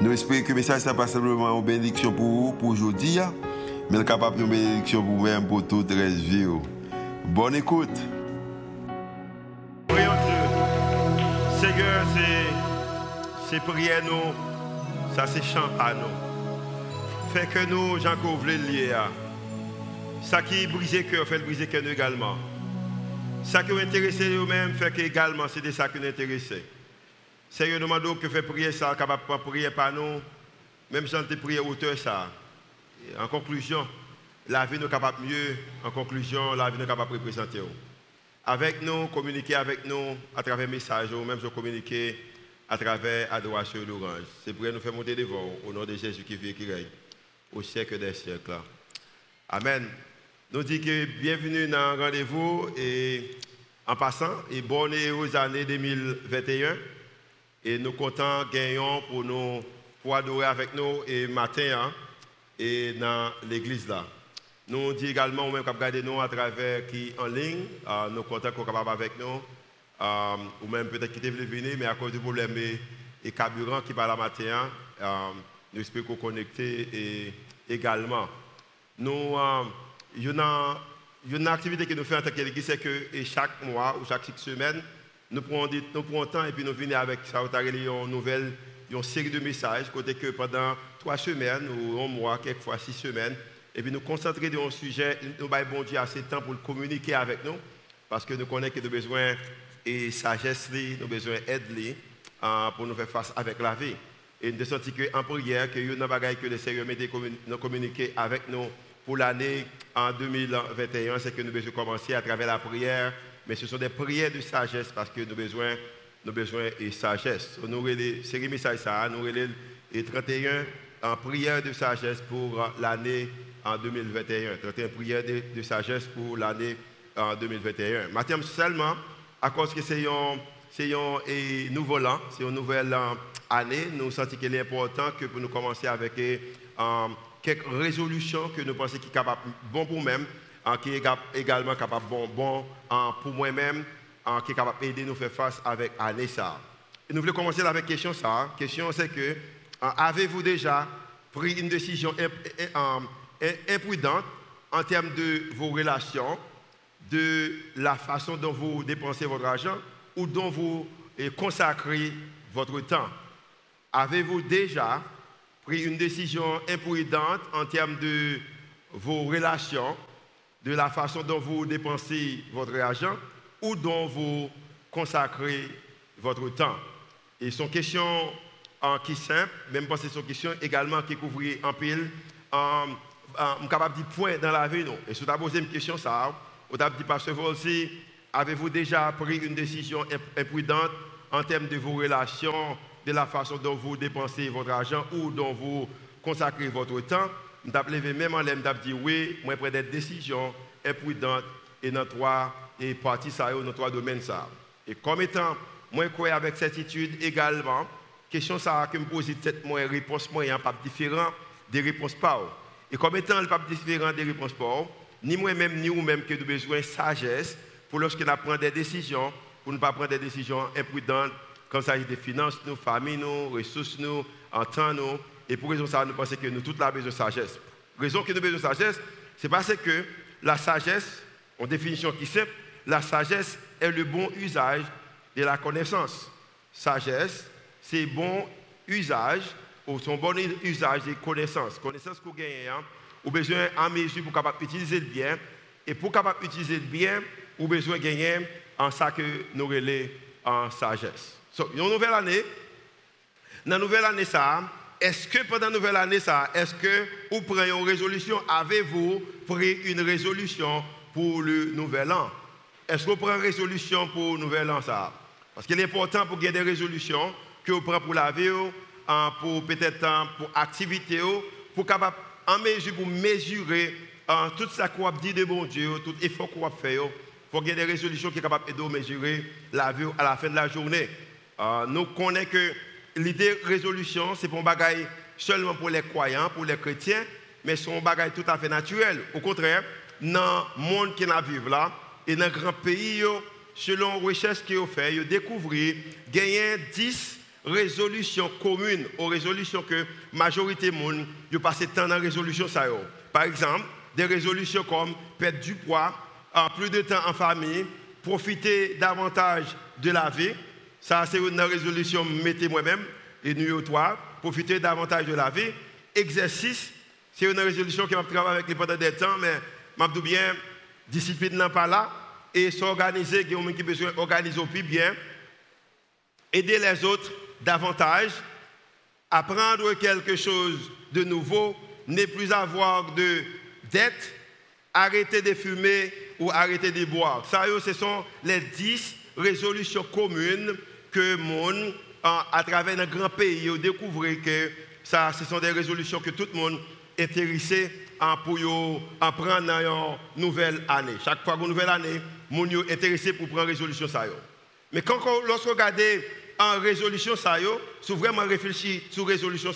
Nous espérons que le message n'est pas simplement une bénédiction pour vous, pour aujourd'hui, hein, mais capable de bénédiction pour vous-même, pour toute la vie. Bonne écoute. Prions Dieu. Seigneur, c'est prier nous, ça c'est chant à nous. Fait que nous, Jean le lié à. Ça qui brise le cœur, fait briser le cœur également. Ça qui intéresse nous-mêmes, fait que également, c'est de ça qui nous intéresse. Seigneur, nous demandons que fait prier ça, capable de prier par nous, même si on te prier auteur ça. En conclusion, la vie nous capable mieux. En conclusion, la vie nous capable de représenter. Avec nous, communiquer avec nous à travers messages, ou même communiquer à travers adoration l'orange. C'est pour nous faire monter devant au nom de Jésus qui vit et qui règne au siècle des siècles. Amen. Nous disons que bienvenue dans le rendez-vous et en passant, et bonne et heureuse année 2021. Et nous comptons gagnons pour nous pour adorer avec nous et matin hein, et dans l'église là. Nous disons également, même regarder nous à travers qui en ligne, euh, nous comptons qu'on capable avec nous, euh, ou même peut-être qui devait venir, mais à cause du problème et, carburant qui parle la matin, hein, euh, nous espérons connecter et également. Nous, il y a une activité que nous faisons en tant qu'église, c'est que chaque mois ou chaque semaine, nous prenons, nous temps et puis nous venons avec ça, une nouvelle, série de messages, que pendant trois semaines ou un mois, quelquefois six semaines, et puis nous concentrer sur un sujet, nous avons bon Dieu assez de temps pour communiquer avec nous, parce que nous connaissons que nous avons besoin de sagesse, nous avons besoin d'aide euh, pour nous faire face avec la vie. Et nous senti qu'en prière, que nous avons que le Seigneur nous communiquer avec nous pour l'année en 2021, c'est que nous devons commencer à travers la prière mais ce sont des prières de sagesse parce que nous avons besoin, de sagesse. Nous avons les 31 en prière de sagesse pour l'année en 2021. 31 prières de, sagesse pour l'année en 2021. Maintenant seulement, à cause que c'est un, c'est un nouveau an, c'est une nouvelle année, nous sentons qu'il est important que pour nous commencer avec euh, quelques résolutions que nous pensons qui sont bon pour nous-mêmes, qui est également capable bon, bon pour moi-même, qui est capable d'aider nous faire face avec Anessa. Et nous voulons commencer avec la question ça. Question c'est que avez-vous déjà pris une décision imprudente en termes de vos relations, de la façon dont vous dépensez votre argent ou dont vous consacrez votre temps? Avez-vous déjà pris une décision imprudente en termes de vos relations de la façon dont vous dépensez votre argent ou dont vous consacrez votre temps. Et son question en qui simple, même pas c'est son question également qui couvre en pile, en, capable de point dans la vie. Non? Et si vous avez posé une question, ça, vous avez dit, Pasteur aussi, avez-vous déjà pris une décision imprudente en termes de vos relations, de la façon dont vous dépensez votre argent ou dont vous consacrez votre temps? Je levé même en l'air, je dit oui, moi prends des décisions imprudentes et dans trois et parties ça dans trois domaines ça. Et comme étant moi crois avec certitude également, question ça que me pose tête moi réponse moi pas différent des réponses pas. Et comme étant le pas différent des réponses pas, ni moi-même ni vous-même que nous besoin de sagesse pour lorsque nous prenons des décisions, pour ne pas prendre des décisions imprudentes quand il s'agit des finances, nos familles, nos ressources, nous, nous, et pour raison ça, nous pensons que nous tous avons besoin de sagesse. Raison que nous avons besoin de sagesse, c'est parce que la sagesse, en définition qui simple, la sagesse est le bon usage de la connaissance. Sagesse, c'est bon usage ou son bon usage des connaissances. Connaissances que vous gagnez, hein, avez besoin en mesure pour capable utiliser le bien. Et pour capable utiliser le bien, avez besoin de gagner en ça que nous relais en sagesse. Donc, une nouvelle année, dans la nouvelle année, ça, est-ce que pendant la nouvelle année, ça, est-ce que vous prenez une résolution Avez-vous pris une résolution pour le nouvel an? Est-ce que vous prenez une résolution pour le nouvel an, ça? Parce qu'il est important pour gagner des résolutions que vous prenez pour la vie, hein, pour peut-être hein, pour activité, pour capable en mesure pour mesurer uh, tout ça qu'on dit de bon Dieu, tout effort qu'on va faire. Il faut qu'il y ait des résolutions qui sont capables de mesurer la vie à la fin de la journée. Uh, nous connaissons que l'idée résolution, c'est pour bagaille seulement pour les croyants, pour les chrétiens, mais c'est un bagage tout à fait naturel. Au contraire, dans le monde qui vivons là, et dans le grand pays, selon les recherches qu'ils ont fait, ils ont découvert a 10 résolutions communes aux résolutions que la majorité des monde ont passé temps dans résolution. Par exemple, des résolutions comme perdre du poids, plus de temps en famille, profiter davantage de la vie. Ça, c'est une résolution, mettez moi-même, et numéro 3, profitez davantage de la vie. Exercice, c'est une résolution qui va travailler avec pendant des temps, mais je bien, discipline n'est pas là, et s'organiser, il y a qui besoin d'organiser plus bien, aider les autres davantage, apprendre quelque chose de nouveau, ne plus avoir de dette, arrêter de fumer ou arrêter de boire. Ça, ce sont les 10 résolution commune que monde à travers un grand pays découvre que ça, ce sont des résolutions que tout le monde est intéressé hein, en pour prendre dans une nouvelle année. Chaque fois une nouvelle année, monde est intéressé pour prendre une résolution Mais quand lorsque regardez en résolution ça yo, si hein, vraiment réfléchi sur résolution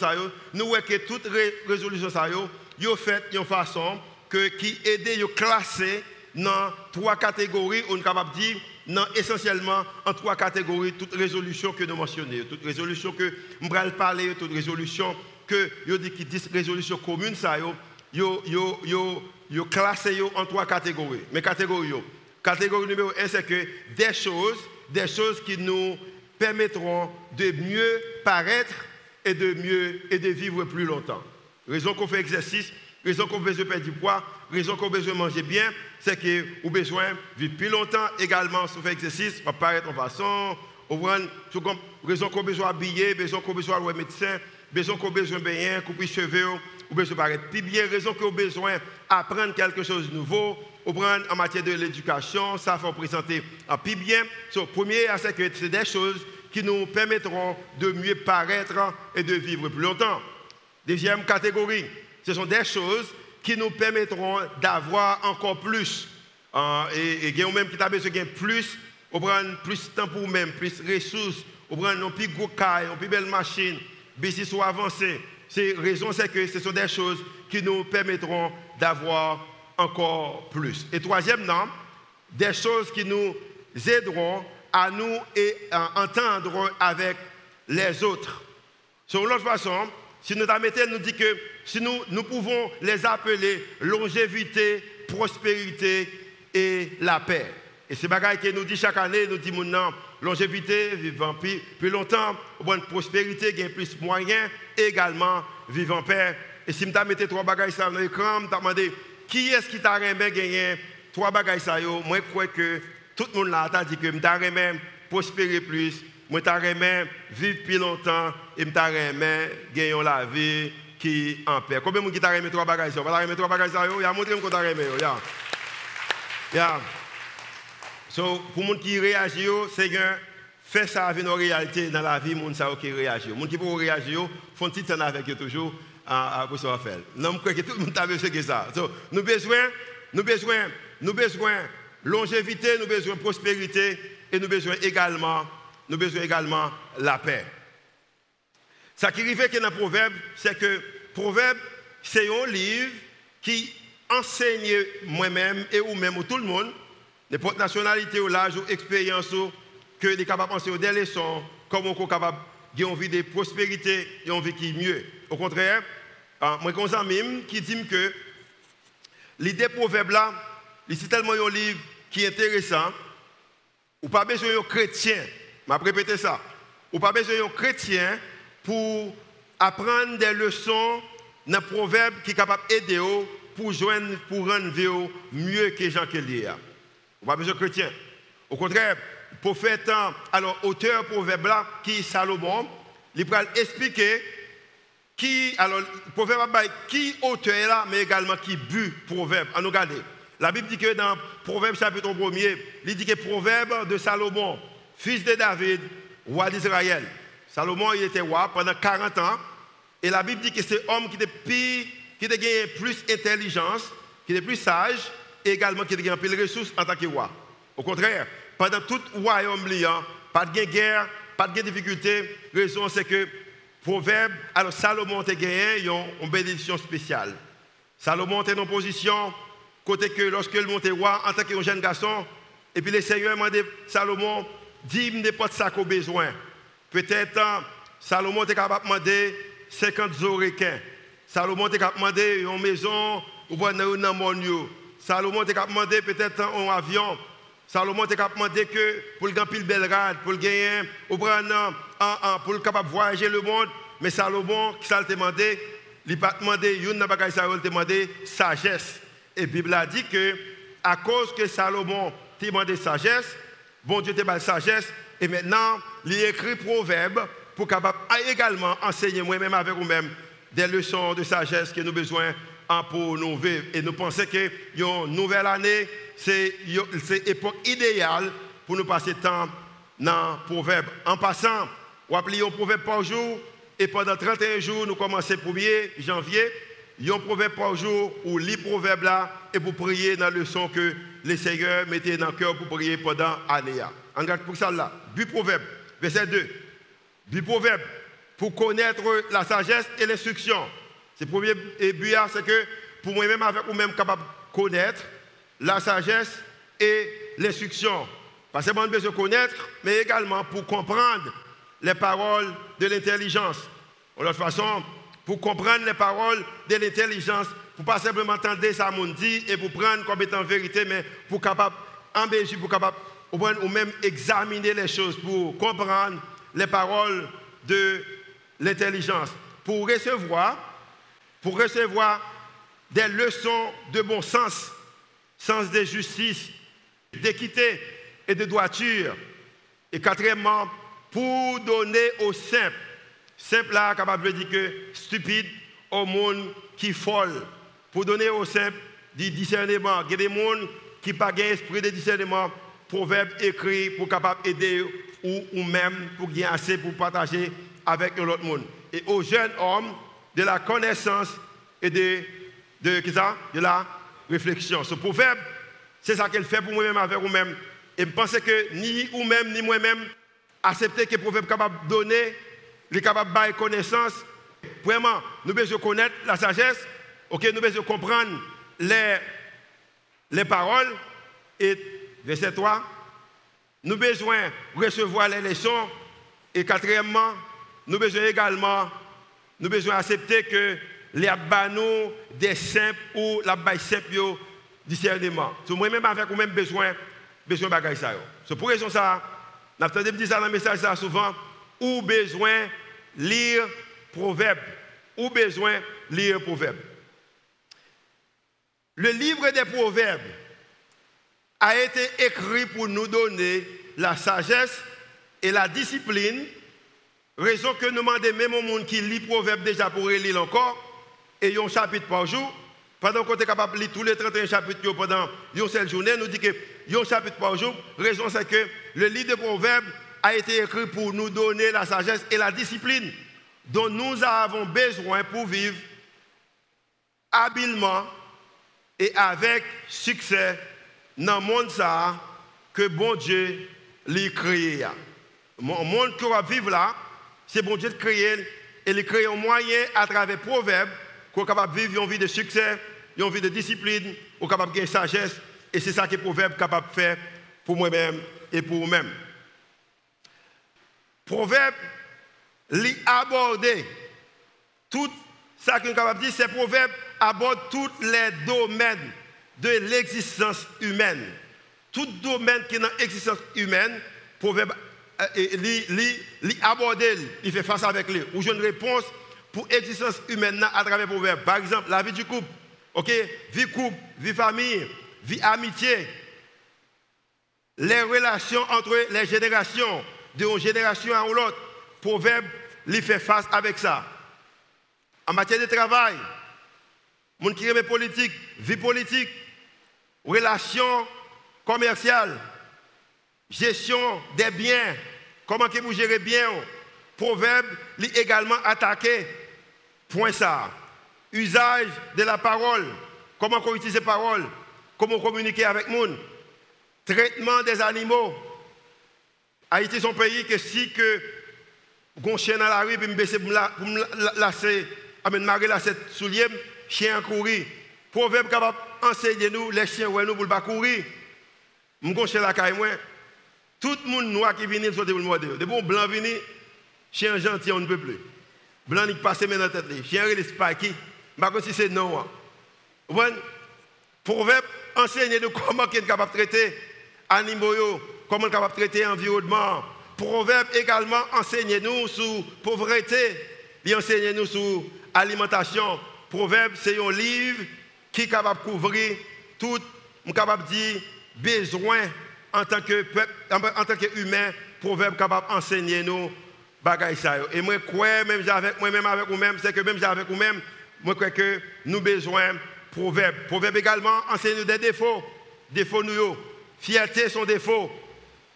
nous voyons que toute résolution ça yo, yo fait d'une façon que qui aide à classer dans trois catégories, on est capable de dire non, essentiellement en trois catégories, toutes résolutions que nous mentionnons, toutes résolutions que nous parler, toutes résolutions que yo dit qui disent résolutions communes ça yo yo classé en trois catégories. Mais catégorie yo. Catégorie numéro un c'est que des choses, des choses qui nous permettront de mieux paraître et de mieux et de vivre plus longtemps. Raison qu'on fait exercice, raison qu'on besoin de perdre du poids, raison qu'on besoin de manger bien, c'est que vous besoin de vivre plus longtemps également si vous faites exercice, pour paraître en façon, raison qu'on besoin d'habiller, raison qu'on besoin de médecin, besoin qu'on besoin de bien, couper cheveux, ou besoin de paraître plus bien, raison qu'on besoin d'apprendre quelque chose de nouveau, ou prendre en matière de l'éducation, ça faut présenter en plus bien. So, premier, c'est que c'est des choses qui nous permettront de mieux paraître et de vivre plus longtemps. Deuxième catégorie, ce sont des choses qui nous permettront d'avoir encore plus. Uh, et, et même qui t'a besoin de plus, on prend plus de temps pour nous-mêmes, plus de ressources, on prend un plus gros caille, une plus belle machine, business soit avancé. C'est raison, c'est que ce sont des choses qui nous permettront d'avoir encore plus. Et troisième, non, des choses qui nous aideront à nous et entendre avec les autres. Sur l'autre façon, si nous nous dit que si nous, nous pouvons les appeler longévité, prospérité et la paix. Et c'est bagaille que nous dit chaque année, nous dit non, longévité, vivant plus, plus longtemps, bonne prospérité, gain plus moyens, également vivant paix. Et si je mets trois bagages sur l'écran, je demandé qui est-ce qui t'a remis gagner trois bagages ça Moi, je crois que tout le monde là a dit que je remis prospérer plus, je remis vivre plus longtemps et je gagner la vie qui en paix. Combien de monde qui remis trois bagages Vous remis trois bagages ça Il a montré que t'a remis. Yeah. So, pour les gens qui réagissent, Seigneur, fais ça avec nos réalités dans la vie, les gens qui réagissent. Les gens qui peuvent réagir, font petit temps avec eux toujours pour ça faire. Non, je crois que tout le monde a besoin de ça. So, nous besoin, nous besoin, nous besoin longévité, nous besoin prospérité et nous besoin également, nous besoin également la paix. Ce qui arrive dans le proverbe, c'est que proverbe, c'est un livre qui enseigne moi-même et ou même tout le monde n'importe nationalité ou l'âge ou expérience que les capables de penser des leçons, comment on est capable une vie de prospérité et une vie qui mieux. Au contraire, euh, moi, comme ça même, qui dit que l'idée proverbe là, c'est tellement un livre qui est intéressant, ou pas besoin d'un chrétien, je vais répéter ça, ou pas besoin d'un chrétien pour apprendre des leçons dans le proverbe qui est capable d'aider pour, joindre, pour rendre mieux que Jean Kelly. On pas besoin de chrétien. Au contraire, prophète, alors auteur proverbe là, qui est Salomon, il va expliquer qui, alors, proverbe qui auteur là, mais également qui but proverbe. À nous. La Bible dit que dans Proverbe chapitre 1er, il dit que proverbe de Salomon, fils de David, roi d'Israël. Salomon, il était roi pendant 40 ans. Et la Bible dit que c'est homme qui est qui a gagné plus d'intelligence, qui est plus sage, et également qui a gagné plus de ressources en tant que roi. Au contraire, pendant tout royaume liant, pas de guerre, pas de difficulté. raison c'est que Proverbe, alors Salomon a gagné une bénédiction spéciale. Salomon est en position, côté que lorsque le montait roi, en tant que jeune garçon, et puis le Seigneur m'a demandé, Salomon, dis-moi n'importe ça qu'on besoin. Peut-être hein, Salomon était capable de demander 50 orequins. Salomon était capable de demander une maison ou dans mon Salomon était capable de demander peut-être un avion. Salomon était capable de demander que pour le gagner belle rade, pour le gagner, ou prendre pour le capable voyager le monde. Mais Salomon, qui s'est demandé, il n'a pas demandé, il n'a pas demandé sagesse. Et la Bible a dit que à cause que Salomon demandé sagesse, bon Dieu t'a demandé sagesse, et maintenant, il écrit proverbe pour capable également enseigner moi-même avec vous-même des leçons de sagesse que nous avons besoin pour nous vivre. Et nous pensons que une nouvelle année, c'est l'époque idéale pour nous passer temps dans le proverbe. En passant, on applique un proverbe par jour, et pendant 31 jours, nous commençons le 1er janvier, un proverbe par jour, ou lit proverbe là, et pour prier dans le son que les seigneurs mettaient dans le cœur pour prier pendant l'année. En garde pour ça là. Du proverbe, verset 2. Du proverbe, pour connaître la sagesse et l'instruction. C'est le premier but, c'est que pour moi-même, avec vous-même, capable de connaître la sagesse et l'instruction. Pas seulement de connaître, mais également pour comprendre les paroles de l'intelligence. De toute façon, pour comprendre les paroles de l'intelligence, pour pas simplement entendre ça mon dit et pour prendre comme étant vérité, mais pour capable embellir, pour capable ou même examiner les choses, pour comprendre les paroles de l'intelligence, pour recevoir, pour recevoir des leçons de bon sens, sens de justice, d'équité et de droiture. Et quatrièmement, pour donner aux simples, simple là, capable de dire que stupide, au monde qui folle, pour donner aux simples du discernement. Il y a des gens qui n'ont pas esprit de discernement, proverbe écrit pour capable aider ou, ou même pour gagner assez pour partager avec l'autre monde. Et aux jeunes hommes, de la connaissance et de, de, de la réflexion. Ce proverbe, c'est ça qu'elle fait pour moi-même avec vous-même. Et je pense que ni vous-même, ni moi-même, accepter que le proverbe est capable de donner, il est capable de donner connaissance. Vraiment, nous devons connaître la sagesse, ok, nous devons comprendre les, les paroles. Et verset 3, nous besoin recevoir les leçons. Et quatrièmement, nous besoin également, nous besoin accepter que les abanos des simples ou la baille simple discernement. C'est moi-même avec vous-même besoin, besoin de bagaille ça. C'est pour raison ça, nous avons dit ça dans le message ça souvent, ou besoin lire proverbe, ou besoin lire proverbe. Le livre des proverbes a été écrit pour nous donner la sagesse et la discipline, raison que nous demandons même au monde qui lit proverbe déjà pour lire encore, et un chapitre par jour, pendant qu'on est capable de lire tous les 31 chapitres pendant une seule journée, nous dit que un chapitre par jour, raison c'est que le livre des proverbes a été écrit pour nous donner la sagesse et la discipline dont nous avons besoin pour vivre habilement et avec succès dans le monde ça que bon Dieu l'a créé. Le monde qu'on va vivre là, c'est bon Dieu de créer et il crée un moyen à travers les proverbes qu'on capable vivre une vie de succès, une vie de discipline, qu'on est capable de gagner sagesse. Et c'est ça que le proverbe est capable de faire pour moi-même et pour vous-même. Proverbe, lui aborder tout ça qu'on est capable de dire, c'est proverbe aborde tous les domaines de l'existence humaine. Tout domaine qui est dans l'existence humaine, proverbe lui aborder, il fait face avec lui. Ou j'ai une réponse pour l'existence humaine à travers le proverbe. Par exemple, la vie du couple, ok, vie couple, vie famille, vie amitié, les relations entre les générations, d'une génération à l'autre. Proverbe, lui fait face avec ça. En matière de travail, monde qui aime politique, vie politique, relations commerciales, gestion des biens, comment que vous gérez bien. Proverbe, également attaqué point ça. Usage de la parole. Comment on utilise la parole Comment communiquer avec le monde Traitement des animaux. Haïti est un pays que si que un dans la rue, puis me baisser pour me lasser, amène soulier, chien courir. Proverbe capable enseigner nous les chiens ouais nous pour pas courir. Mon chien la caille. Tout le monde noir qui vient sauter pour le morder. De bon blanc vini, chien gentil on ne peut plus. Blanc qui passe maintenant tête chien il est spiky. Pas si c'est non. Hein. Proverbe enseigne nous comment est capable de traiter animaux, comment est capable de traiter l'environnement. Proverbe également enseigne nous sur pauvreté, il enseigne nous sur alimentation. Proverbe c'est un livre qui est capable de couvrir tout, capable de dire besoin en tant que peuple, en tant qu'humain, proverbe capable d'enseigner nous. Et moi crois même avec moi même avec vous-même, c'est que même avec vous-même, moi crois que nous besoin proverbe. Proverbe également enseigne nous des défauts, défauts nous fierté son défaut,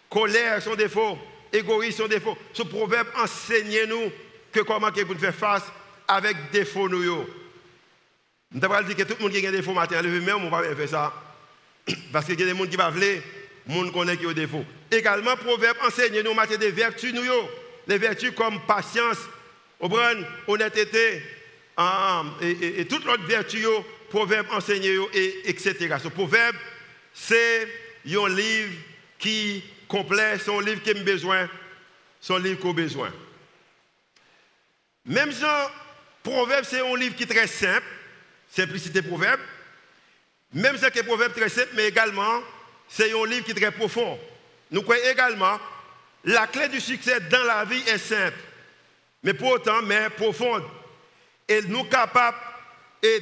colère son défaut, égoïsme son défaut. Ce proverbe enseigne nous que comment pour faire face avec défauts nous je ne dire que tout le monde qui a des défauts matin, mais on ne va pas faire ça. Parce qu'il y a des gens qui va vouloir, les gens qui ont des défauts. Également, Proverbe enseigne nous matière des vertus, nous, les vertus comme patience, honnêteté, et, et, et toutes les vertus, Proverbe enseigne, et, etc. Ce Proverbe, c'est un livre qui complet, c'est un livre qui a besoin, c'est un livre qu'on a besoin. Même si Proverbe, c'est un livre qui est très simple, simplicité proverbe. Même c'est un proverbe très simple, mais également, c'est un livre qui est très profond. Nous croyons également, la clé du succès dans la vie est simple, mais pour autant, mais profonde. Et nous capables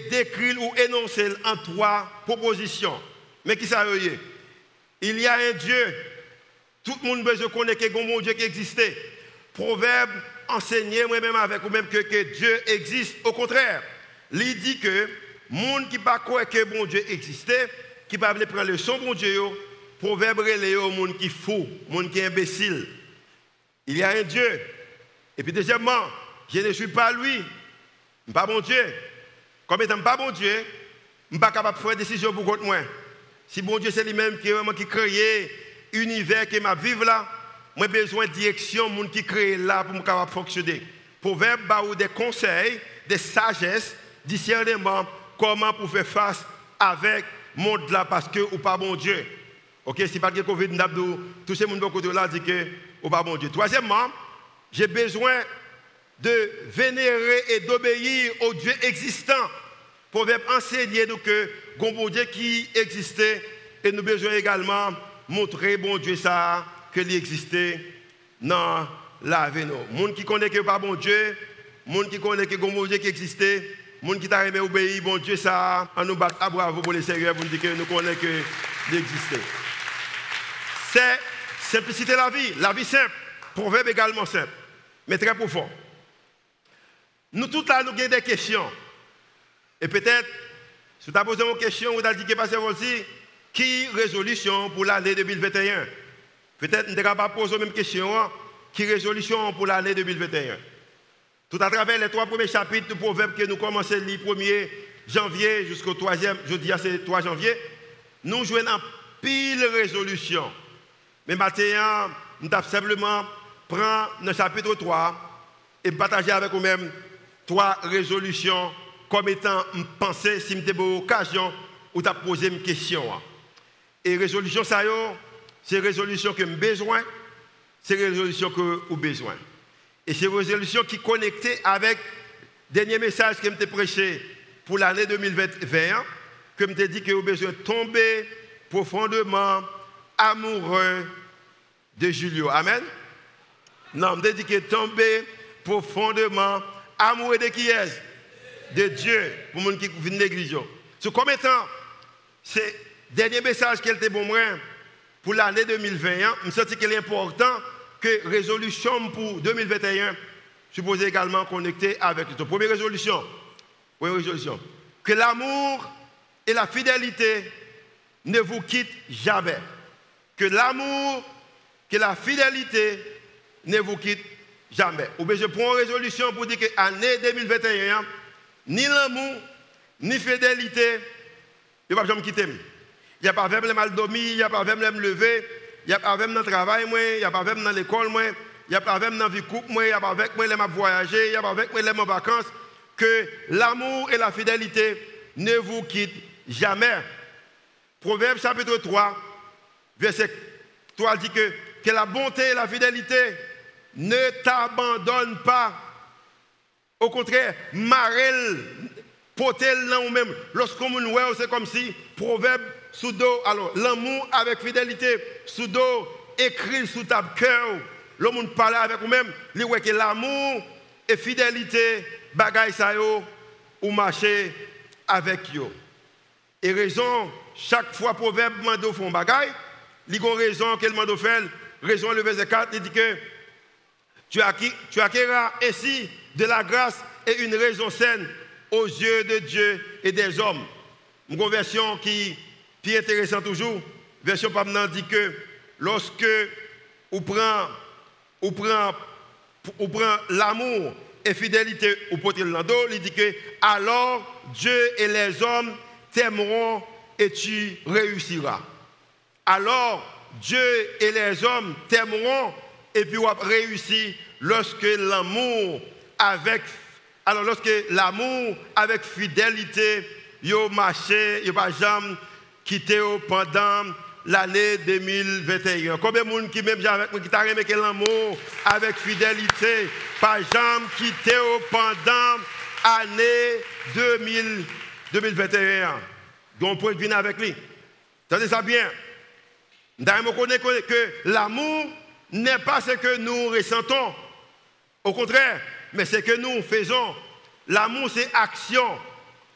d'écrire ou énoncer en trois propositions. Mais qui ça veut Il y a un Dieu. Tout le monde besoin connaître a un Dieu qui existait. Proverbe enseignez moi-même avec vous-même que, que Dieu existe. Au contraire, il dit que monde qui pas croire que bon Dieu existait, qui pas prendre le son bon Dieu, proverbe au monde qui fou, monde qui imbécile. Il y a un Dieu. Et puis deuxièmement, je ne suis pas lui, pas bon Dieu. Comme étant pas bon Dieu, je ne suis pas capable de faire une décision pour moi. Si bon Dieu c'est lui-même qui vraiment qui crée l'univers qui m'a vivre là, moi besoin de direction, monde qui crée là pour capable fonctionner. Proverbe ou des conseils, des sagesses discernement comment pour faire face avec le monde là parce que ou pas bon Dieu. OK, si pas que Covid tous ces monde côté là dit que ou pas bon Dieu. Troisièmement, j'ai besoin de vénérer et d'obéir au Dieu existant. Proverbe enseigner nous que bon Dieu qui existait et nous besoin également montrer bon Dieu ça que il existait dans la vie. Monde qui connaît que pas bon Dieu, monde qui connaît que bon Dieu qui existait gens qui t'a aimé obéir, bon Dieu, ça, on nous bat à bravo pour les seigneurs pour nous dire que nous connaissons que d'exister. C'est simplicité la vie, la vie simple, proverbe également simple, mais très profond. Nous tous là, nous avons des questions. Et peut-être, si tu as posé une question, vous avez dit que passer aussi, qui résolution pour l'année 2021 Peut-être nous ne pas poser la même question, hein? qui résolution pour l'année 2021 tout à travers les trois premiers chapitres du proverbe que nous commençons le 1er janvier jusqu'au 3e, je dis c'est 3 janvier, nous jouons en pile résolution. Mais maintenant, nous avons simplement prendre le chapitre 3 et partager avec vous-même trois résolutions comme étant une pensée, si vous avez occasion, ou tu posé une question. Et résolution, ça c'est résolution que j'ai besoin, c'est résolution que vous besoin. Et c'est une résolution qui est connectée avec le dernier message que je prêché pour l'année 2021, que je dit que vous avez besoin de tomber profondément amoureux de Julio. Amen? Non, je dit que tomber profondément amoureux de qui est De Dieu, pour les gens qui viennent de l'église. C'est comme étant, c'est le dernier message qu'elle était bon pour l'année 2021, je me sens qu'il est important que résolution pour 2021 suppose également connecter avec notre première résolution. Première résolution. Que l'amour et la fidélité ne vous quittent jamais. Que l'amour, que la fidélité ne vous quittent jamais. Ou bien je prends une résolution pour dire que l'année 2021, ni l'amour, ni fidélité, il ne va jamais quitter. Il n'y a pas de mal dormir, il n'y a pas de me lever, n'y a de dans le travail, il n'y a de dans l'école, n'y a de dans la vie couple, n'y a pas de les voyager, n'y a pas de les vacances. Que l'amour et la fidélité ne vous quittent jamais. Proverbe chapitre 3, verset 3 dit que, que la bonté et la fidélité ne t'abandonnent pas. Au contraire, marel, potel là ou même. Lorsqu'on voit, c'est comme si proverbe sous dos, alors l'amour avec fidélité, sous dos, écrit sous ta cœur. L'homme parle avec vous-même, il que l'amour et fidélité, bagaille ça ou marcher avec eux. Et raison, chaque fois proverbe mando font bagaille, il y a raison qu'elle mando fait, raison le verset 4, il dit que tu, acquéras ainsi de la grâce et une raison saine aux yeux de Dieu et des hommes. Une version qui, est intéressante toujours, version Pamnan dit que lorsque on prend, prend, prend l'amour et fidélité au poté l'ando, il dit que alors Dieu et les hommes t'aimeront et tu réussiras. Alors Dieu et les hommes t'aimeront et puis on réussir lorsque l'amour avec alors lorsque l'amour avec fidélité yo marché, pas jamais quitté pendant l'année 2021. Combien de monde qui même avec moi qui t'a remis l'amour avec fidélité, pas jamais quitté pendant l'année 2021. Donc point de venir avec lui. Tenez ça bien. Nous connaissons que l'amour n'est pas ce que nous ressentons. Au contraire, mais ce que nous faisons. L'amour, c'est action.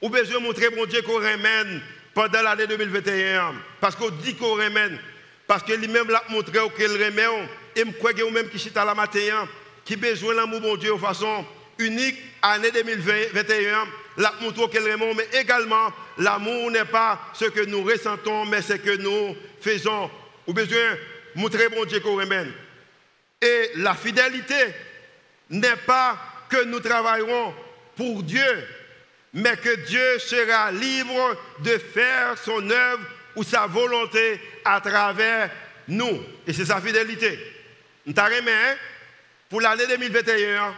Ou besoin de montrer mon Dieu qu'on remène pendant l'année 2021. Parce qu'on dit qu'on remène. Parce que lui-même l'a montré qu'il remène. Et je crois que vous-même qui à la matin, qui besoin l'amour, mon Dieu, de façon unique, année 2021, l'a montré qu'il remène. Mais également, l'amour n'est pas ce que nous ressentons, mais ce que nous faisons. Ou besoin montrer mon Dieu qu'on remène. Et la fidélité n'est pas que nous travaillerons pour Dieu, mais que Dieu sera libre de faire son œuvre ou sa volonté à travers nous. Et c'est sa fidélité. Nous t'avons pour l'année 2021,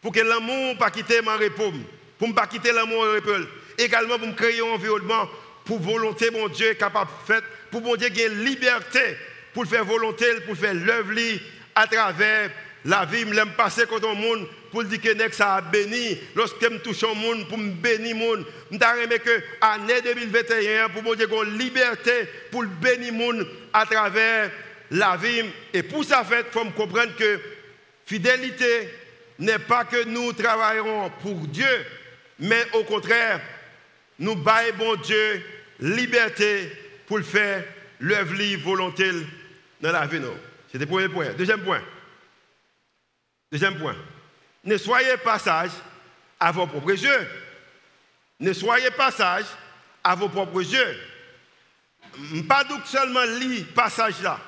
pour que l'amour ne pas quitter ma réponse, pour ne pas quitter l'amour réponse. Également pour créer un environnement pour volonté, mon Dieu, capable de faire, pour mon Dieu gagner liberté, pour faire volonté, pour faire l'œuvre à travers la vie, je l'aime passer quand on monde pour dire que ça a béni. Lorsque je touche un monde pour me bénir monde, je que l'année 2021 pour me dire une liberté pour bénir monde à travers la vie. Et pour ça il faut comprendre que fidélité n'est pas que nous travaillerons pour Dieu, mais au contraire, nous baillons Dieu liberté pour le faire l'œuvre volonté dans la vie. C'était le premier point. Deuxième point. Deuxième point. Ne soyez pas sages à vos propres yeux. Ne soyez pas sages à vos propres yeux. Pas seulement lire passage là,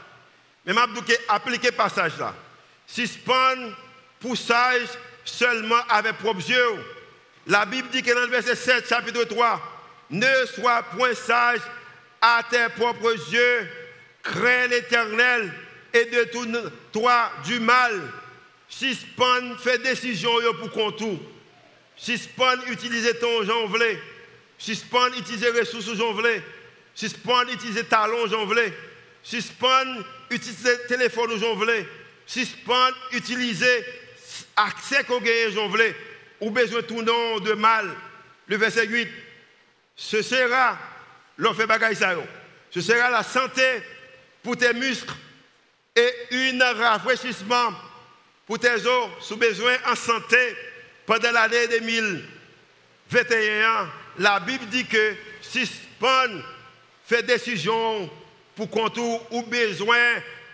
mais appliquer passage là. Suspendre pour sage seulement avec propres yeux. La Bible dit que dans le verset 7, chapitre 3, ne sois point sage à tes propres yeux, crains l'éternel et détourne-toi du mal. Suspend, fait décision pour contour. Suspend, utiliser ton j'en voulais. Suspend, utiliser ressources j'en voulais. Suspend, utiliser talons j'en voulais. Suspend, utiliser téléphone j'en voulais. Suspend, utiliser accès qu'on gagne voulais. Ou besoin tout nom de mal. Le verset 8. Ce sera, fait bagaille ça. Ce sera la santé pour tes muscles et un rafraîchissement pour tes os sous besoin en santé pendant l'année 2021. La Bible dit que si Spawn fait décision pour contour ou besoin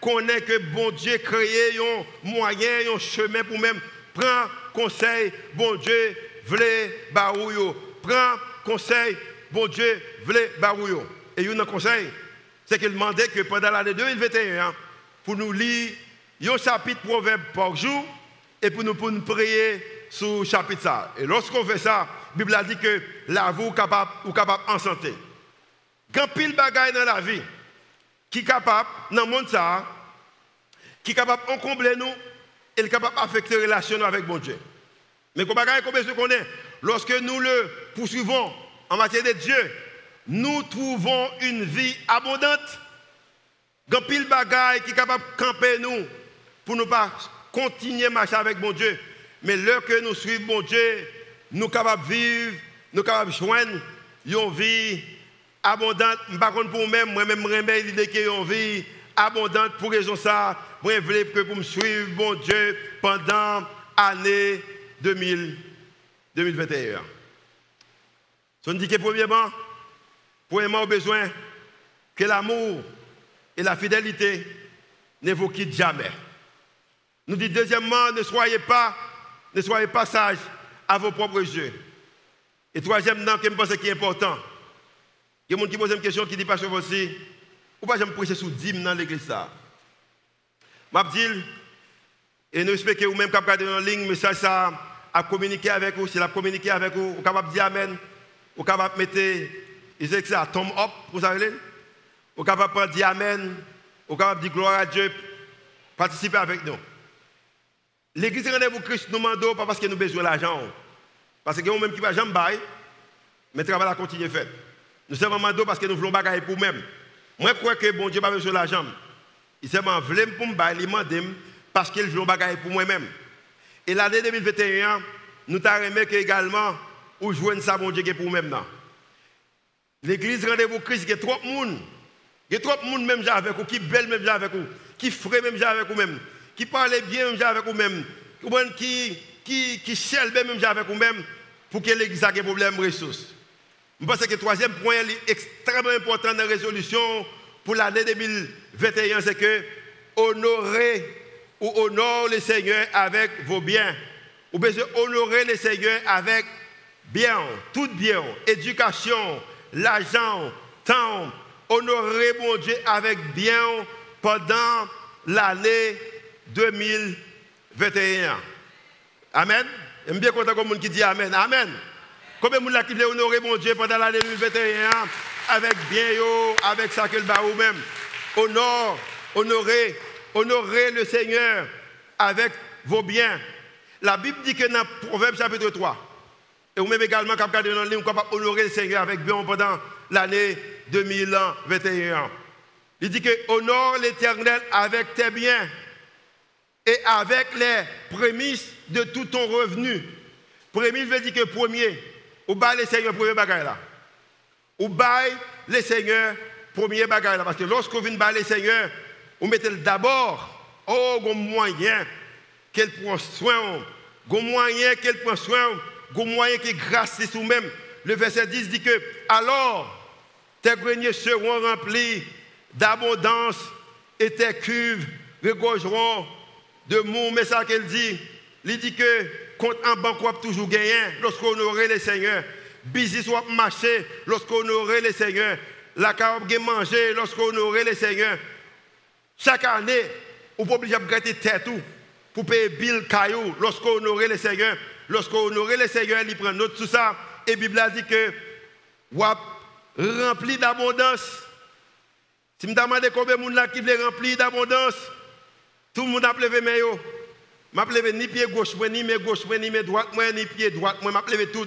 connaît que bon Dieu créé un moyen, un chemin pour même prendre conseil, bon Dieu, vle barouyo. Prends conseil, bon Dieu, vle barouyo. Et il y a un conseil, c'est qu'il demandait que pendant l'année 2021, pour nous lire un chapitre proverbe par jour et pour nous, pour prier sur le chapitre ça. Et lorsqu'on fait ça, Bible a dit que la vie est capable, ou capable en santé. Quand pile bagaille dans la vie, qui est capable, dans le monde ça, qui est capable de nous, et est capable d'affecter les relations avec bon Dieu. Mais comme comme qu'on est, lorsque nous le poursuivons en matière de Dieu, nous trouvons une vie abondante. Quand pile bagaille qui est capable de camper nous pour ne pas continuer à marcher avec bon Dieu. Mais l'heure que nous suivons bon Dieu, nous sommes capables de vivre, nous sommes capables de joindre une vie abondante. Par contre, pour moi-même, moi-même, je l'idée qu'il y une vie abondante. Pour raison ça, je veux que pour me suivre bon Dieu pendant l'année 2021. Ça nous dit que premièrement, premièrement, on a besoin que l'amour et la fidélité ne vous quittent jamais. Nous dit deuxièmement, ne soyez pas, ne soyez pas sages à vos propres yeux. Et troisièmement, que je pense qui est important, il y a des gens qui posent une question qui dit pas aussi, ou pas j'aime prêcher sous dîme dans l'église ça? Je et nous que vous-même capable en ligne, message ça à communiquer avec vous, si la communiquer avec vous, vous capable dire Amen, vous capable mettre, ils que ça, tombe up, vous savez, vous capable dire Amen, vous capable dire gloire à Dieu, participer avec nous. L'église rendez-vous Christ nous demande pas parce que nous besoin d'argent. Parce que nous-mêmes qui ne jamais mais le travail a continué faire. Nous sommes demandés parce que nous voulons bagailler pour nous-mêmes. Moi, je crois que bon Dieu n'a pas besoin d'argent. Il s'est demandé pour me bailler, il parce qu'il veut bagailler pour moi-même. Et l'année 2021, nous avons également où jouer ça, bon Dieu, pour nous-mêmes. L'église rendez-vous Christ, il y a trop de monde. Il y a trop de monde même avec vous, qui belle même avec vous, qui frais même avec vous même qui parle bien même avec vous-même, qui, qui, qui cherche même avec vous-même, pour que l'Église ait des problèmes de ressources. Je pense que le troisième point est extrêmement important dans la résolution pour l'année 2021, c'est que honorer ou honorer le Seigneur avec vos biens. Ou bien honorer le Seigneur avec bien, tout bien, éducation, l'argent, temps. Honorer mon Dieu avec bien pendant l'année 2021. Amen. J'aime bien content comme monde qui dit Amen. Amen. Combien de monde qui honorer mon Dieu pendant l'année 2021 avec bien yo, avec ça que le ou même. Honore, honorer, honorer le Seigneur avec vos biens. La Bible dit que dans Proverbe chapitre 3, et vous même également, quand vous dans le livre, capable honorer le Seigneur avec bien pendant l'année 2021. Il dit que honore l'éternel avec tes biens et avec les prémices de tout ton revenu. Prémisse veut dire que premier, ou bail les seigneurs premier bagage là. Ou bail les seigneurs premier bagage là. Parce que lorsqu'on vient bailler les seigneurs, on mettez d'abord, oh, moyen qu'elle prend soin, un moyen qu'elle prend soin, un moyen qui grâce sous même. Le verset 10 dit que alors tes greniers seront remplis d'abondance et tes cuves regorgeront de mon mais ça qu'elle dit, il dit que quand un banque toujours gagné lorsqu'on honorait les seigneurs. Business soit marché lorsqu'on honorait les seigneurs. La carotte manger lorsqu'on honorait les seigneurs. Chaque année, on peut obliger à gratter tête pour payer bill caillou lorsqu'on honorait les seigneurs. Lorsqu'on honorait les seigneurs, il prend note tout ça. Et la Bible dit que rempli d'abondance. Si je me demande combien de monde qui veut remplir d'abondance, tout le monde a levé mes yo. M'a levé ni pied gauche, ni main gauche, ni main droite, moi, ni pied droite, moi, m'a levé tout.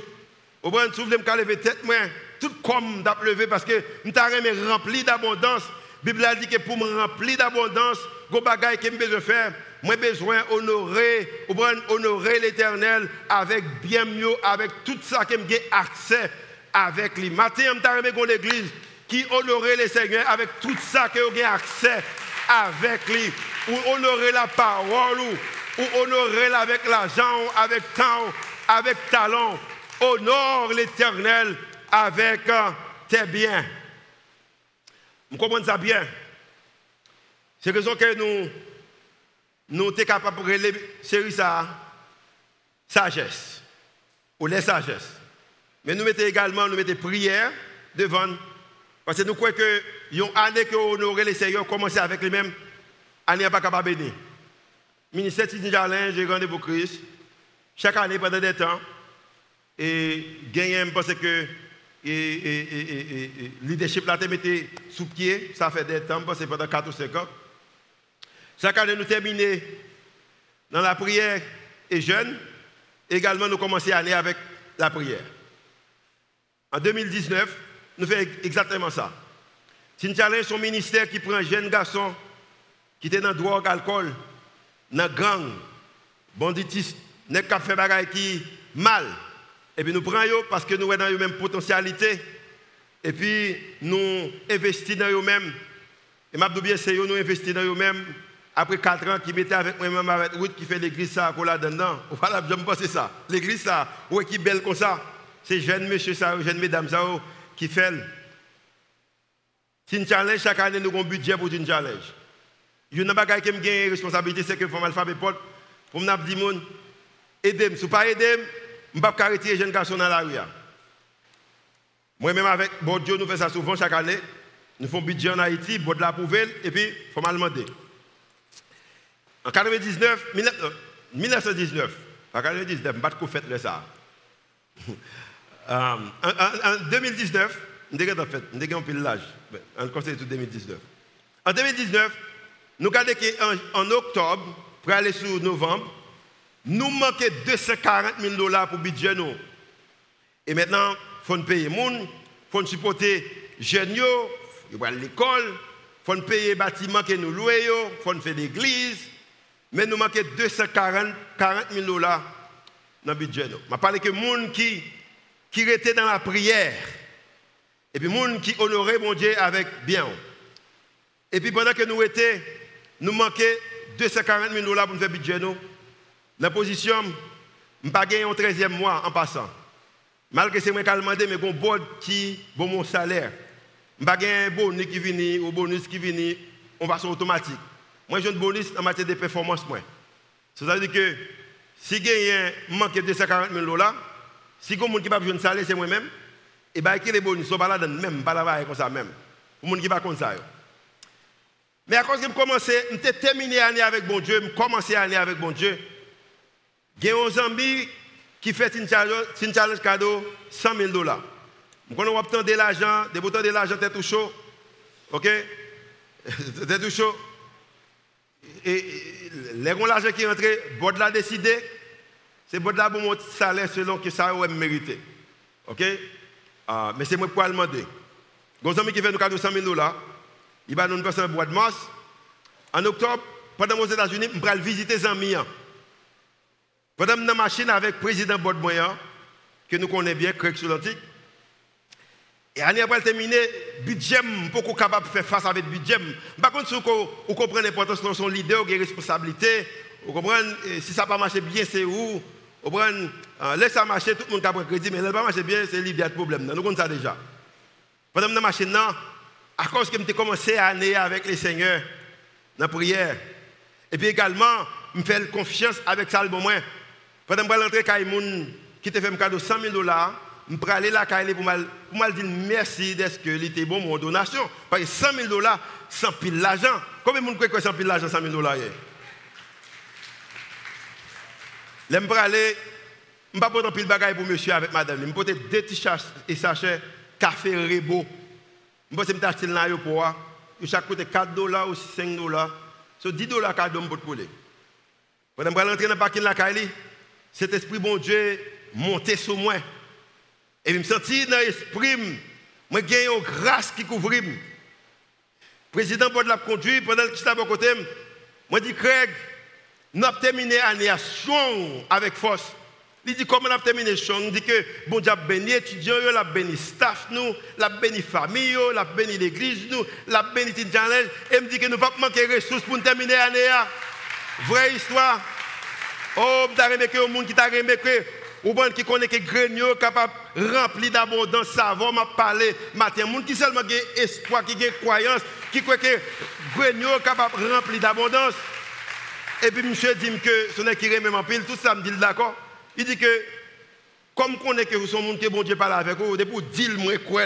Au bon, vous voulez me lever tête, moi, tout comme m'a levé parce que je rempli d'abondance. La Bible a dit que pour me remplir d'abondance, go bagay que je besoin faire, moi besoin honorer, honorer l'Éternel avec bien mieux, avec tout ça que j'ai accès avec lui. Matin, je l'église qui honorait le Seigneur avec tout ça que j'ai accès avec lui ou honorer la parole, ou, honorer avec l'argent, avec temps, avec talent. Honore l'éternel avec euh, tes biens. Vous comprenez ça bien? C'est raison que nous, nous sommes capables de relever ça, sagesse, ou les sagesses. Mais nous mettons également, nous mettons prière devant, parce que nous croyons que une année que honorer les Seigneurs commencer avec les mêmes année pas capable bénir. Ministère Tidine Jalin, j'ai rendez-vous Christ. Chaque année, pendant des temps, Et gagner, parce que et, leadership là, été sous pied, ça fait des temps, parce que pendant 4 ou 5 ans. Chaque année, nous terminons dans la prière et jeûne. Également, nous commençons l'année avec la prière. En 2019, nous faisons exactement ça. C'est une challenge son ministère qui prend un jeune garçon qui était dans drogue, alcool, dans gang, banditisme, qu'à faire des qui mal. Et puis nous prenons parce que nous avons dans même potentialité. Et puis nous investissons dans eux-mêmes. Et je bien nous investissons dans eux-mêmes. Après 4 ans, qui mettaient avec moi-même avec Ruth qui fait l'église ça, qu'on dedans. Voilà, je me pense ça. L'église ça, est qui belle comme ça. C'est jeune monsieur ça, jeune mesdames ça, qui fait. Une challenge, chaque année nous avons un budget pour une challenge. Une chose qui me une responsabilité, c'est que faut alphabet pour me dire, aidez-moi. Si vous pas aider, je ne peux pas retirer les jeunes garçons dans la rue. Moi-même, avec bon Dieu, nous faisons ça souvent chaque année. Nous faisons budget en Haïti, bon de la poubelle, et puis il faut demander. En 99, 1919, en 99, je ne pas de faire ça. En, 2019, nous avons fait, nous avons pile l'âge, en conseil tout 2019. En 2019, nous avons qu'en octobre, pour aller sur novembre, nous manquons 240 000 dollars pour le budget. Nous. Et maintenant, il faut payer les gens, il faut supporter les jeunes, il faut aller l'école, il faut payer les bâtiments que nous louons, il faut faire l'église. Mais nous manquons 240 000 dollars dans le budget. Je parle de gens qui, qui étaient dans la prière. Et puis, gens qui honoraient mon Dieu avec bien. Et puis, pendant que nous étions, nous manquons 240 000 dollars pour faire le budget. La position, je n'ai pas gagné un 13e mois en passant. Malgré que c'est moi qui ai demandé, mais bon qui bon mon salaire. Je n'ai pas gagné un bonus qui vient ou bonus qui vient en façon automatique. Moi, j'ai un bonus en matière de performance. Ça veut dire que si j'ai manque de 240 000 dollars, si a quelqu'un qui pas besoin de salaire, c'est moi-même, et bien, il y a des bonus, sont pas là même, pas là comme ça même. Pour les gens qui pas comme ça. Mais à cause que je commencé, je terminé l'année avec bon Dieu, je commencé l'année avec bon Dieu. A un Zambie qui fait une challenge, cadeau 100 000 dollars. On obtient de l'argent, des boutons de l'argent, c'est tout chaud. OK? C'est tout chaud. Et les gens l'argent qui est rentré, Bod l'a décidé, c'est pour mon salaire selon que ça aurait mérité. OK? Ah, Mais c'est moi pour demander. Un ami qui fait nous cadeau 100 000 dollars, il va nous passer un bois de mars. En octobre, pendant aux États-Unis, je vais visiter Zambie. Pendant que machine avec le président Bodmoyan, que nous connaissons bien, Craig Soulantique, et année après terminer, budget, beaucoup capable de faire face avec le budget. Par contre, si vous comprenez l'importance de son leader, avez responsabilité, vous comprenez, si ça n'a pas marché bien, c'est où? Laisse ça marcher, tout le monde a pris crédit, mais n'a pas marché bien, c'est a le problème. Nous connaissons ça déjà. Pendant que je machine, à cause que j'ai commencé l'année avec les seigneurs, dans la prière, et puis également, je fais confiance avec ça le bon moins. Pendant que je rentre avec moun qui te fait un cadeau 100 000 dollars, je vais aller là pour me dire merci d'être que était bon mon donation. Parce que 100 000 dollars, 100 pile l'argent. Combien de monde croit que 100 pile l'argent, 100 000 dollars Je vais je ne vais pas prendre pile bagaille pour monsieur avec madame. Je vais porter deux t-shirts et sachets café Rebo. Je vais acheter dans l'aéroport. Chaque côté 4 dollars ou 5 dollars. C'est 10 dollars cadeau pour te coller. Que je vais rentrer dans le parking de la Kaili, cet esprit bon Dieu monté sur moi. Et je me sentis dans l'esprit, moi j'ai une grâce qui couvre. Le président de la conduire pendant que j'étais à côté, moi dit Craig, nous avons terminé l'année avec force. Il dit comment on a terminé son Il dit que bon Dieu béni étudiants, il a béni staff nous, il a béni famille, il a béni l'église nous, il a béni challenge et me dit que nous ne pas manquer de ressources pour terminer l'année. Vraie histoire. Oh, vous avez que monde qui t'a remarqué, ou bon qui connaît que grenier capable rempli d'abondance, savoir m'a parlé matin, monde qui seulement a espoir, qui a croyance, qui croit que grenier capable rempli d'abondance. Et puis monsieur dit que ce n'est qui remet en pile, tout ça me dit d'accord. Il dit que comme qu'on est que vous monde que bon Dieu parle avec vous, c'est pour dire moi quoi.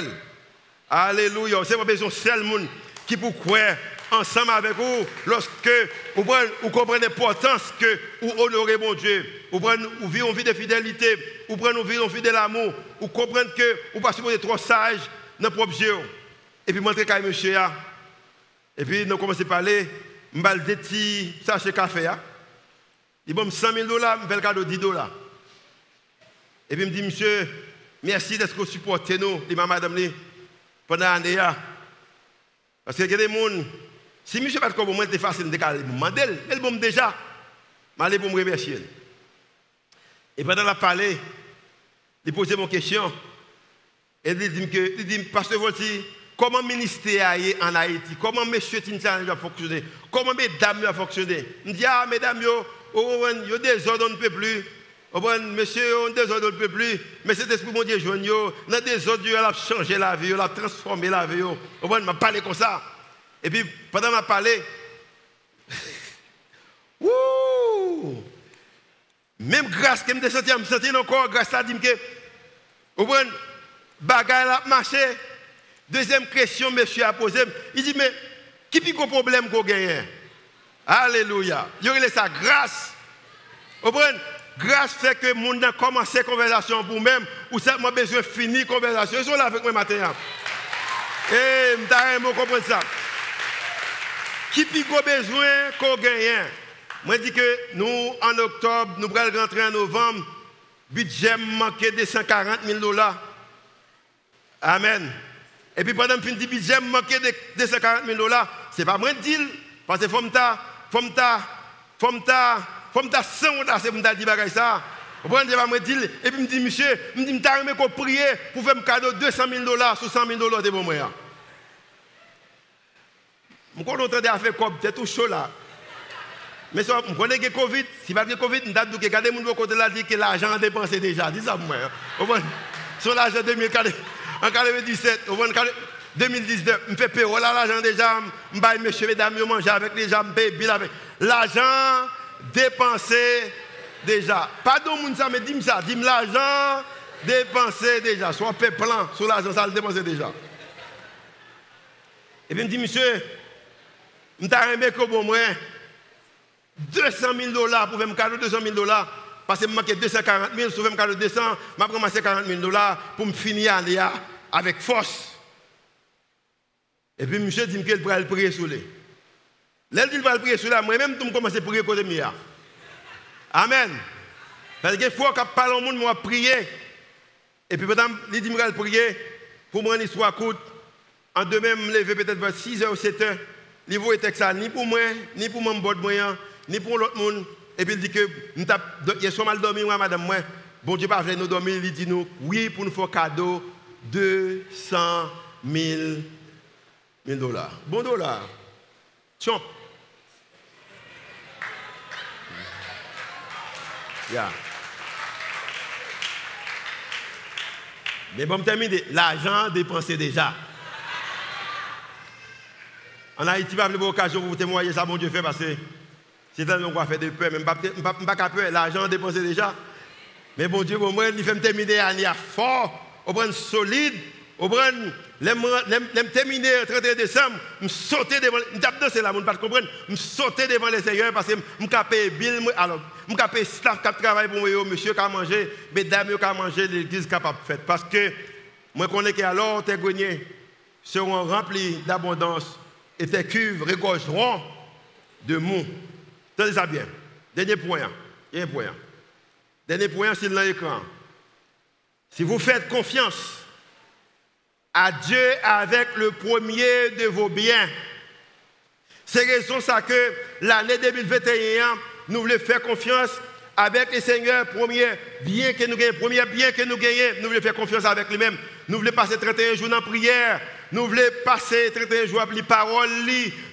Alléluia, c'est pas besoin seul monde qui pour croire ensemble avec vous lorsque vous, comprenez l'importance que vous honorez mon Dieu. Vous prenez vous vivez une vie de fidélité, vous prenez une vie, une vie de l'amour, vous comprenez que vous ne pouvez pas trop sage dans le propre Dieu. Et puis, montrer quand monsieur. Et puis, nous commençons à parler, je vais des petits sachets café. Il me 100 000 dollars, je vais le cadeau 10 dollars. Et puis, il me dit, monsieur, merci d'être supporté nous, dit madame, pendant l'année. Parce qu'il y a des gens, si monsieur comme moi, c'est facile de décaler, je demande, elle bon déjà, je vais pour me remercier. Et pendant la parler, il posait mon question. Et il dit que, il dit, Pasteur Volti, comment le ministère en Haïti, comment M. Tintan va fonctionner, comment mesdames va fonctionner. Je dis, ah, mesdames, il y a des ordres, on ne peut plus. Monsieur, on des ordres, on ne peut plus. Mais cet esprit, mon Dieu, je dans des ordres, il a changé la vie, il a transformé la vie. On m'a parlé comme ça. Et puis, pendant m'a parlé, Ouh! Même grâce que je me senti, je me senti encore grâce à dire que, vous voyez, bagaille a marché. Deuxième question, monsieur a posé, il dit, mais qui est le problème qu'on gagne Alléluia. Il y a sa grâce. Vous voyez, grâce fait que monde a commencé la conversation pour même, ou m'a besoin de finir la conversation. Ils sont là avec moi maintenant. Et je comprendre ça. Qui a besoin qu'on gagne moi, je dis que nous, en octobre, nous allons rentrer en novembre, budget manqué de 140 000 dollars. Amen. Et puis pendant que je budget manqué de 240 000 dollars, ce n'est pas moi deal. Parce que faut ta, faut ta, faut ta, faut ta 100 dollars, c'est pour me dire ça. Vous comprenez, pas moi deal. Et puis je me dis, monsieur, je me dis, je qu'on prier pour faire un cadeau de 200 000 dollars sur 100 000 dollars de bon moyen. Je suis content de faire comme, c'est tout chaud là. Mais si on connaît le Covid, si pas le Covid, on a dit que quand les gens côté là dit que l'argent dépensé déjà. Dis ça pour moi. Sur l'argent 2017, en 2017, 2019, je fais payer l'argent déjà, je vais monsieur, mesdames, je mange avec les gens, je paye avec. L'argent dépensé déjà. Pardon, ça me dit ça. Dis l'argent dépensé déjà. Soit fait plan sur l'argent, ça le dépensé déjà. Et puis, je dis, monsieur, je t'ai que bon, moi. 200 000 dollars pour faire un cadeau 200 000 dollars. Parce que je manque 240 000, sur un cadeau 200, je vais ramasser 40 000 dollars pour me finir avec force. Et puis, monsieur dit qu'il va prier sur lui. Là, il va prier sur lui, moi-même, je commence à prier côté moi. Amen. Parce qu'il faut que parle au monde, moi, prier. Et puis, pendant il dit qu'il va prier pour moi, une histoire courte. En demain, je me lever peut-être vers 6 h ou 7 h. Il était ça ni pour moi, ni pour mon bord moyen ni pour l'autre monde. Et puis il dit que, il a mal dormi, moi, madame, moi. Bon Dieu, pas nous dormir, il dit nous, oui, pour nous faire cadeau, 200 000 dollars. Bon dollar. Tiens. Yeah. Mais bon, terminer. L'argent dépensé déjà. En Haïti, pas avoir l'occasion pour vous témoigner ça, bon Dieu fait, parce que c'est tellement qu'on fait de peur, mais je ne pas peur, l'argent dépensé déjà. Mais bon Dieu, moi, il fait me terminer l'année fort, au prend solide, au prend, me terminer le 31 décembre, je sauter devant, je tape là, je ne pas comprendre, je sauter devant les seigneurs parce que je payer bill, alors, je staff qui travaille pour moi, monsieur qui a mangé, mesdames qui a mangé, l'église capable de faire. Parce que je connais qu'alors tes greniers seront remplis d'abondance et tes cuves regorgeront de mou. Tenez ça bien. Dernier point. Dernier point. Dernier point, c'est dans l'écran. Si vous faites confiance à Dieu avec le premier de vos biens, c'est raison ça que l'année 2021, nous voulons faire confiance avec le Seigneur, premier bien que nous gagnons, premier bien que nous gagnons, nous voulons faire confiance avec lui-même. Nous voulons passer 31 jours en prière. Nous voulons passer 31 jours à lire parole,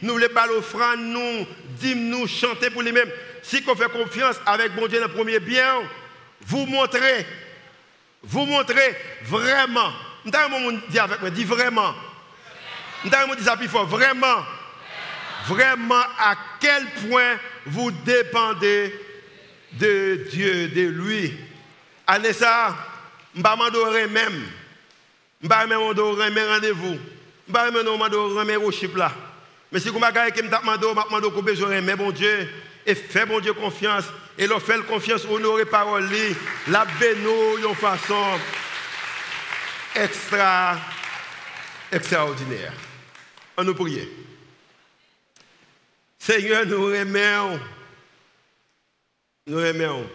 nous voulons parler l'offrande, nous, nous chanter pour lui-même. Si on fait confiance avec bon Dieu dans le premier bien, vous montrez, vous montrez vraiment. Dire avec moi, dis vraiment. Dire ça plus fort, vraiment. Vraiment à quel point vous dépendez de Dieu, de lui. Allez ça, je ne même. Je vais même rendez-vous. Je vais même worship là. Mais si vous m'avez demande que besoin mais bon Dieu, et fais bon Dieu confiance, et leur fait confiance, honorer parole, la béno de façon extra, extraordinaire. On nous prie. Seigneur, nous remercions. Nous remercions.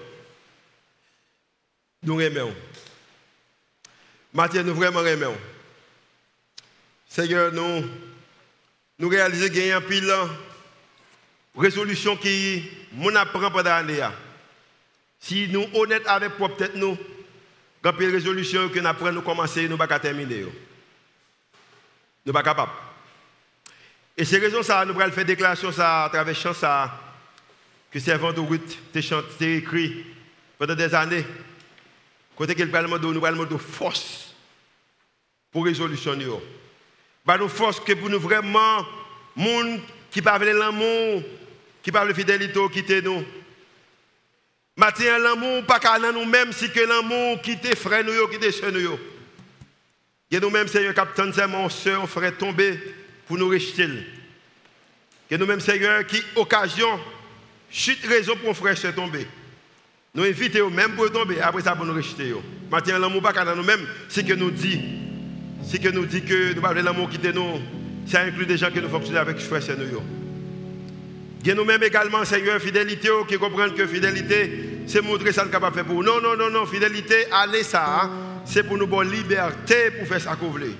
Nous remercions. Mathieu, nous vraiment remercions. Seigneur, nous, nous réalisons qu'il y a un pile résolution qui nous apprend pendant l'année. Si nous sommes honnêtes avec peut-être nous, quand une résolution que nous apprenons, nous commencer, nous ne pas terminer. Nous ne pas capables. Et c'est raison ça, nous allons faire déclaration ça à travers chant ça, que servant de route, t'es écrit pendant des années. Côté qu'il parle de nous allons de force pour résolution. Bah nous force que pour nous vraiment, monde qui parle l'amour, qui parle de fidélité, quitter nous. Matin, l'amour, pas qu'à nous-mêmes, si que l'amour quitte frère nous, quitte soeur nous. Et nous-mêmes, Seigneur, capitaine, c'est mon soeur, frère tomber pour nous rejeter. Que nous-mêmes, Seigneur, qui occasion, chute raison pour frère se tomber. Nous invitons même pour tomber, après ça pour nous rejeter. Maintenant, l'amour pas qu'à nous-mêmes, c'est que nous dit, c'est que nous dit que nous parlons de l'amour quitte nous, ça inclut des gens qui nous fonctionnent avec frère et nous. Et nous-mêmes également, Seigneur, fidélité, qui comprennent que fidélité, c'est montrer ça le capable de faire pour nous. Non, non, non, non, fidélité, allez ça, hein. c'est pour nous bonne liberté pour faire ça veut.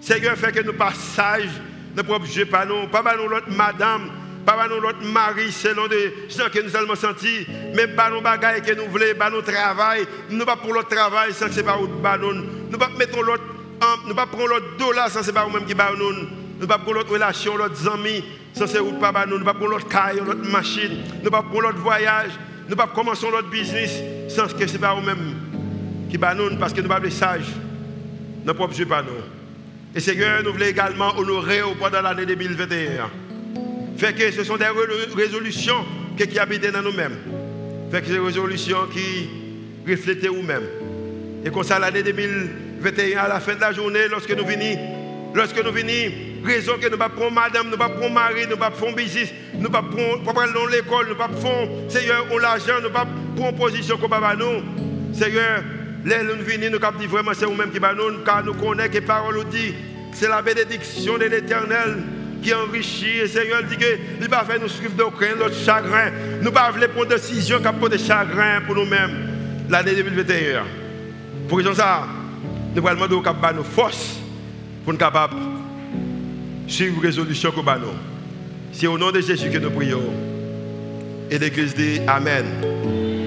Seigneur, fait que nous passages, ne propres jeux, pas nous, pas nous l'autre madame, pas nous l'autre mari, selon de ce que nous allons sentir, mais pas nous bagailles que nous voulons, pas nous travail, nous pas pour l'autre travail sans que c'est pas nous, nous pas mettre l'autre, nous pas prendre l'autre dollar sans que c'est pas nous-mêmes qui nous, nous pas pour l'autre relation, l'autre amis, sans c'est route pas nous, nous pas pour l'autre caille, l'autre machine, nous pas pour l'autre voyage, nous pas commencer l'autre business sans que c'est pas nous-mêmes qui nous, parce que nous pas les sages, nos propres yeux pas nous. Et Seigneur, nous voulons également honorer pendant l'année 2021. Fait que ce sont des résolutions qui habitent dans nous-mêmes. Fait que ces résolutions qui reflètent nous-mêmes. Et comme ça, l'année 2021, à la fin de la journée, lorsque nous venons, lorsque nous venons, raison que nous ne pas madame, nous ne pas mari, nous ne pas business, nous ne pas prendre l'école, nous ne pas Seigneur, l'argent, nous ne pas prendre position comme nous. Seigneur, les nous venons, nous dit vraiment c'est nous-mêmes qui nous, car nous connaissons que parole nous dit, c'est la bénédiction de l'éternel qui enrichit. Et Seigneur dit que il va faire nous suivre d'aucun notre chagrin. Nous ne pas prendre décision qui pour des chagrins pour nous-mêmes l'année 2021. Pour raison ça, nous allons demander au nos forces pour nous capables suivre la résolution que C'est au nom de Jésus que nous prions. Et l'Église dit Amen.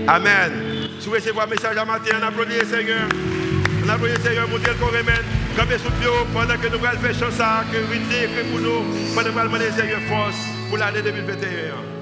Amen. Si vous recevez un message à matin, on applaudit le Seigneur. On applaudit le Seigneur, montez le remède. Campez sous le pendant que nous allons faire chance à que vous pour nous. Pendant que nous allons demander force pour l'année 2021.